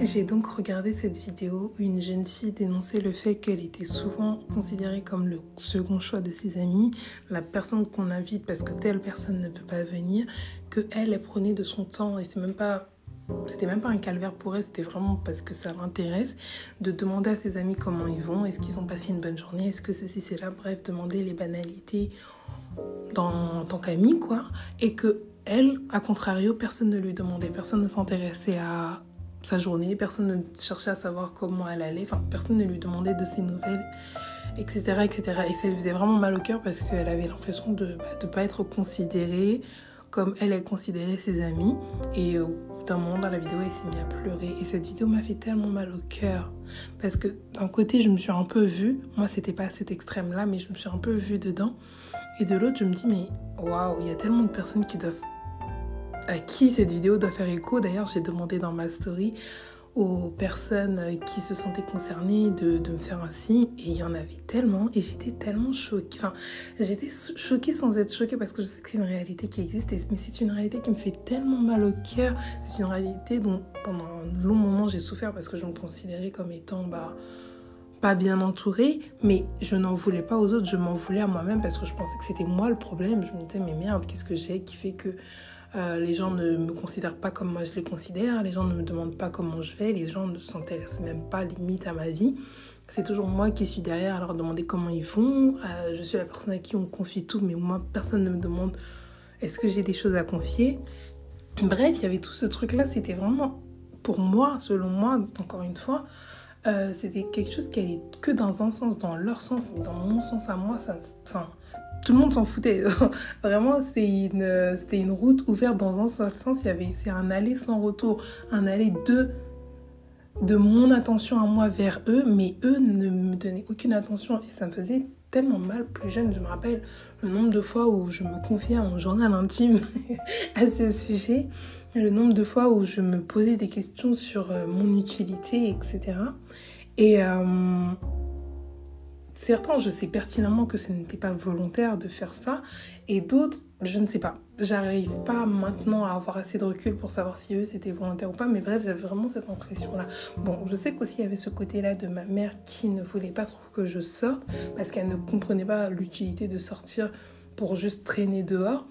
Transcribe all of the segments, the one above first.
J'ai donc regardé cette vidéo où une jeune fille dénonçait le fait qu'elle était souvent considérée comme le second choix de ses amis, la personne qu'on invite parce que telle personne ne peut pas venir, que elle, elle prenait de son temps. Et c'est même pas c'était même pas un calvaire pour elle, c'était vraiment parce que ça l'intéresse de demander à ses amis comment ils vont, est-ce qu'ils ont passé une bonne journée, est-ce que ceci c'est là, bref, demander les banalités en tant qu'amie quoi, et que elle, à contrario, personne ne lui demandait, personne ne s'intéressait à sa journée, personne ne cherchait à savoir comment elle allait, enfin personne ne lui demandait de ses nouvelles, etc. etc. Et ça lui faisait vraiment mal au cœur parce qu'elle avait l'impression de ne bah, pas être considérée comme elle, elle considérait ses amis. Et au bout d'un moment dans la vidéo, elle s'est mise à pleurer. Et cette vidéo m'a fait tellement mal au cœur. Parce que d'un côté, je me suis un peu vue, moi c'était pas à cet extrême-là, mais je me suis un peu vue dedans. Et de l'autre, je me dis, mais waouh, il y a tellement de personnes qui doivent à qui cette vidéo doit faire écho. D'ailleurs, j'ai demandé dans ma story aux personnes qui se sentaient concernées de, me faire un signe et il y en avait tellement et j'étais tellement choquée. Enfin, j'étais choquée sans être choquée parce que je sais que c'est une réalité qui existe mais c'est une réalité qui me fait tellement mal au cœur. C'est une réalité dont pendant un long moment j'ai souffert parce que je me considérais comme étant bah, pas bien entourée, mais je n'en voulais pas aux autres, je m'en voulais à moi-même parce que je pensais que c'était moi le problème. Je me disais mais merde, qu'est-ce que j'ai qui fait que euh, les gens ne me considèrent pas comme moi je les considère, les gens ne me demandent pas comment je vais, les gens ne s'intéressent même pas limite à ma vie. C'est toujours moi qui suis derrière à leur demander comment ils vont. Euh, je suis la personne à qui on confie tout, mais moi, personne ne me demande est-ce que j'ai des choses à confier? Bref, il y avait tout ce truc-là. C'était vraiment, pour moi, selon moi, encore une fois, euh, c'était quelque chose qui allait que dans un sens, dans leur sens, mais dans mon sens à moi, ça, ça tout le monde s'en foutait. Vraiment, c'était une, route ouverte dans un seul sens. Il y avait, c'est un aller sans retour, un aller de, de mon attention à moi vers eux, mais eux ne me donnaient aucune attention et ça me faisait tellement mal plus jeune. Je me rappelle le nombre de fois où je me confiais mon journal intime à ce sujet, le nombre de fois où je me posais des questions sur euh, mon utilité, etc. Et Certains, je sais pertinemment que ce n'était pas volontaire de faire ça, et d'autres, je ne sais pas. J'arrive pas maintenant à avoir assez de recul pour savoir si eux c'était volontaire ou pas, mais bref, j'avais vraiment cette impression-là. Bon, je sais qu'aussi il y avait ce côté-là de ma mère qui ne voulait pas trop que je sorte, parce qu'elle ne comprenait pas l'utilité de sortir pour juste traîner dehors.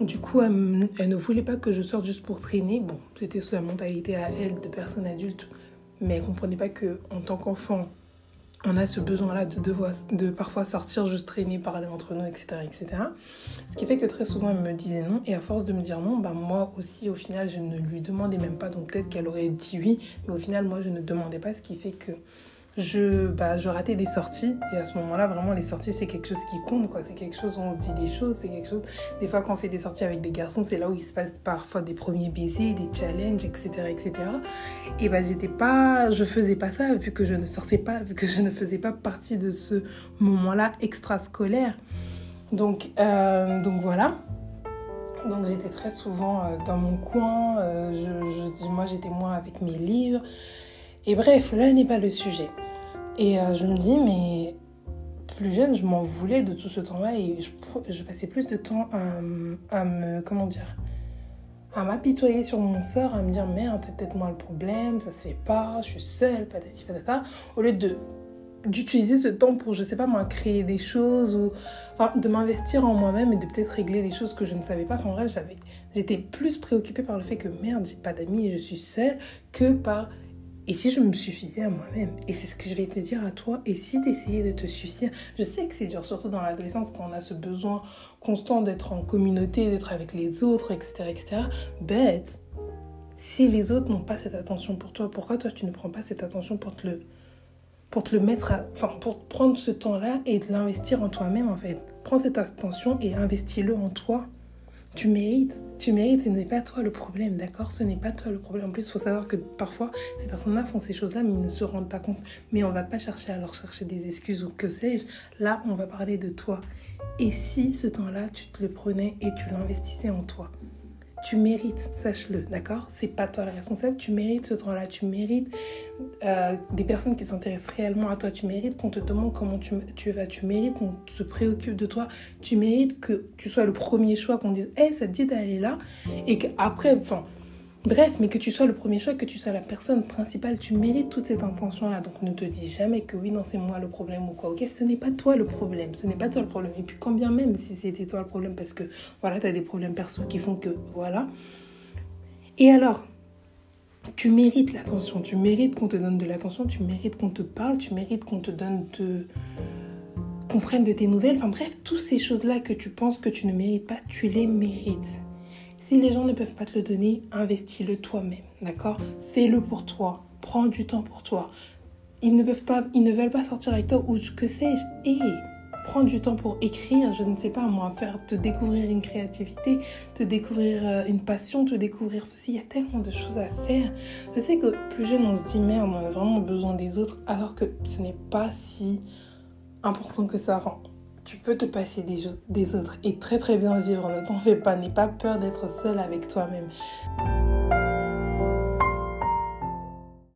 Du coup, elle, ne voulait pas que je sorte juste pour traîner. Bon, c'était sa mentalité à elle de personne adulte, mais elle comprenait pas que en tant qu'enfant, on a ce besoin-là de, de parfois sortir, juste traîner, parler entre nous, etc., etc. Ce qui fait que très souvent, elle me disait non. Et à force de me dire non, bah, moi aussi, au final, je ne lui demandais même pas. Donc peut-être qu'elle aurait dit oui. Mais au final, moi, je ne demandais pas. Ce qui fait que je, bah, je ratais des sorties. Et à ce moment-là, vraiment, les sorties, c'est quelque chose qui compte, quoi. C'est quelque chose où on se dit des choses, c'est quelque chose... Des fois, quand on fait des sorties avec des garçons, c'est là où il se passe parfois des premiers baisers, des challenges, etc., etc. Et bah, j'étais pas... Je faisais pas ça, vu que je ne sortais pas, vu que je ne faisais pas partie de ce moment-là extrascolaire. Donc, euh, donc voilà. Donc j'étais très souvent euh, dans mon coin. Euh, je, moi, j'étais moins avec mes livres. Et bref, là n'est pas le sujet. Et euh, je me dis, mais plus jeune, je m'en voulais de tout ce temps-là et je, passais plus de temps à, à me. Comment dire à m'apitoyer sur mon sort, à me dire merde, c'est peut-être moi le problème, ça se fait pas, je suis seule, patati patata, au lieu de d'utiliser ce temps pour, je sais pas moi, créer des choses ou enfin, de m'investir en moi-même et de peut-être régler des choses que je ne savais pas. Enfin bref, j'avais, j'étais plus préoccupée par le fait que merde, j'ai pas d'amis et je suis seule que par et si je me suffisais à moi-même Et c'est ce que je vais te dire à toi. Et si tu de te suffire Je sais que c'est dur, surtout dans l'adolescence, quand on a ce besoin constant d'être en communauté, d'être avec les autres, etc. etc. Bête. Si les autres n'ont pas cette attention pour toi, pourquoi toi tu ne prends pas cette attention pour te le, pour te le mettre à, enfin, pour prendre ce temps-là et de l'investir en toi-même en fait? Prends cette attention et investis-le en toi. Tu mérites, tu mérites, ce n'est pas toi le problème, d'accord? Ce n'est pas toi le problème. En plus, il faut savoir que parfois, ces personnes-là font ces choses-là, mais ils ne se rendent pas compte. Mais on va pas chercher à leur chercher des excuses ou que sais-je. Là, on va parler de toi. Et si ce temps-là, tu te le prenais et tu l'investissais en toi? Tu mérites, sache-le, d'accord? C'est pas toi la responsable, tu mérites ce temps-là, tu mérites euh, des personnes qui s'intéressent réellement à toi, tu mérites qu'on te demande comment tu, tu vas, tu mérites qu'on se préoccupe de toi, tu mérites que tu sois le premier choix, qu'on dise, hé, ça te dit d'aller là, et qu'après, enfin, Bref, mais que tu sois le premier choix, que tu sois la personne principale, tu mérites toute cette intention-là. Donc ne te dis jamais que oui, non, c'est moi le problème ou quoi. Ok, ce n'est pas toi le problème. Ce n'est pas toi le problème. Et puis quand bien même si c'était toi le problème, parce que voilà, tu as des problèmes perso qui font que voilà. Et alors, tu mérites l'attention, tu mérites qu'on te donne de l'attention, tu mérites qu'on te parle, tu mérites qu'on te donne de qu'on prenne de tes nouvelles. Enfin bref, toutes ces choses-là que tu penses que tu ne mérites pas, tu les mérites. Si les gens ne peuvent pas te le donner, investis-le toi-même, d'accord? Fais-le pour toi, prends du temps pour toi. Ils ne peuvent pas, ils ne veulent pas sortir avec toi ou que sais-je. Et prends du temps pour écrire, je ne sais pas moi, faire te découvrir une créativité, te découvrir euh, une passion, te découvrir ceci. Il y a tellement de choses à faire. Je sais que plus jeune, on se dit merde, on a vraiment besoin des autres, alors que ce n'est pas si important que ça. Tu peux te passer des, autres et très très bien vivre. Ne t'en fais pas, n'aie pas peur d'être seul avec toi-même.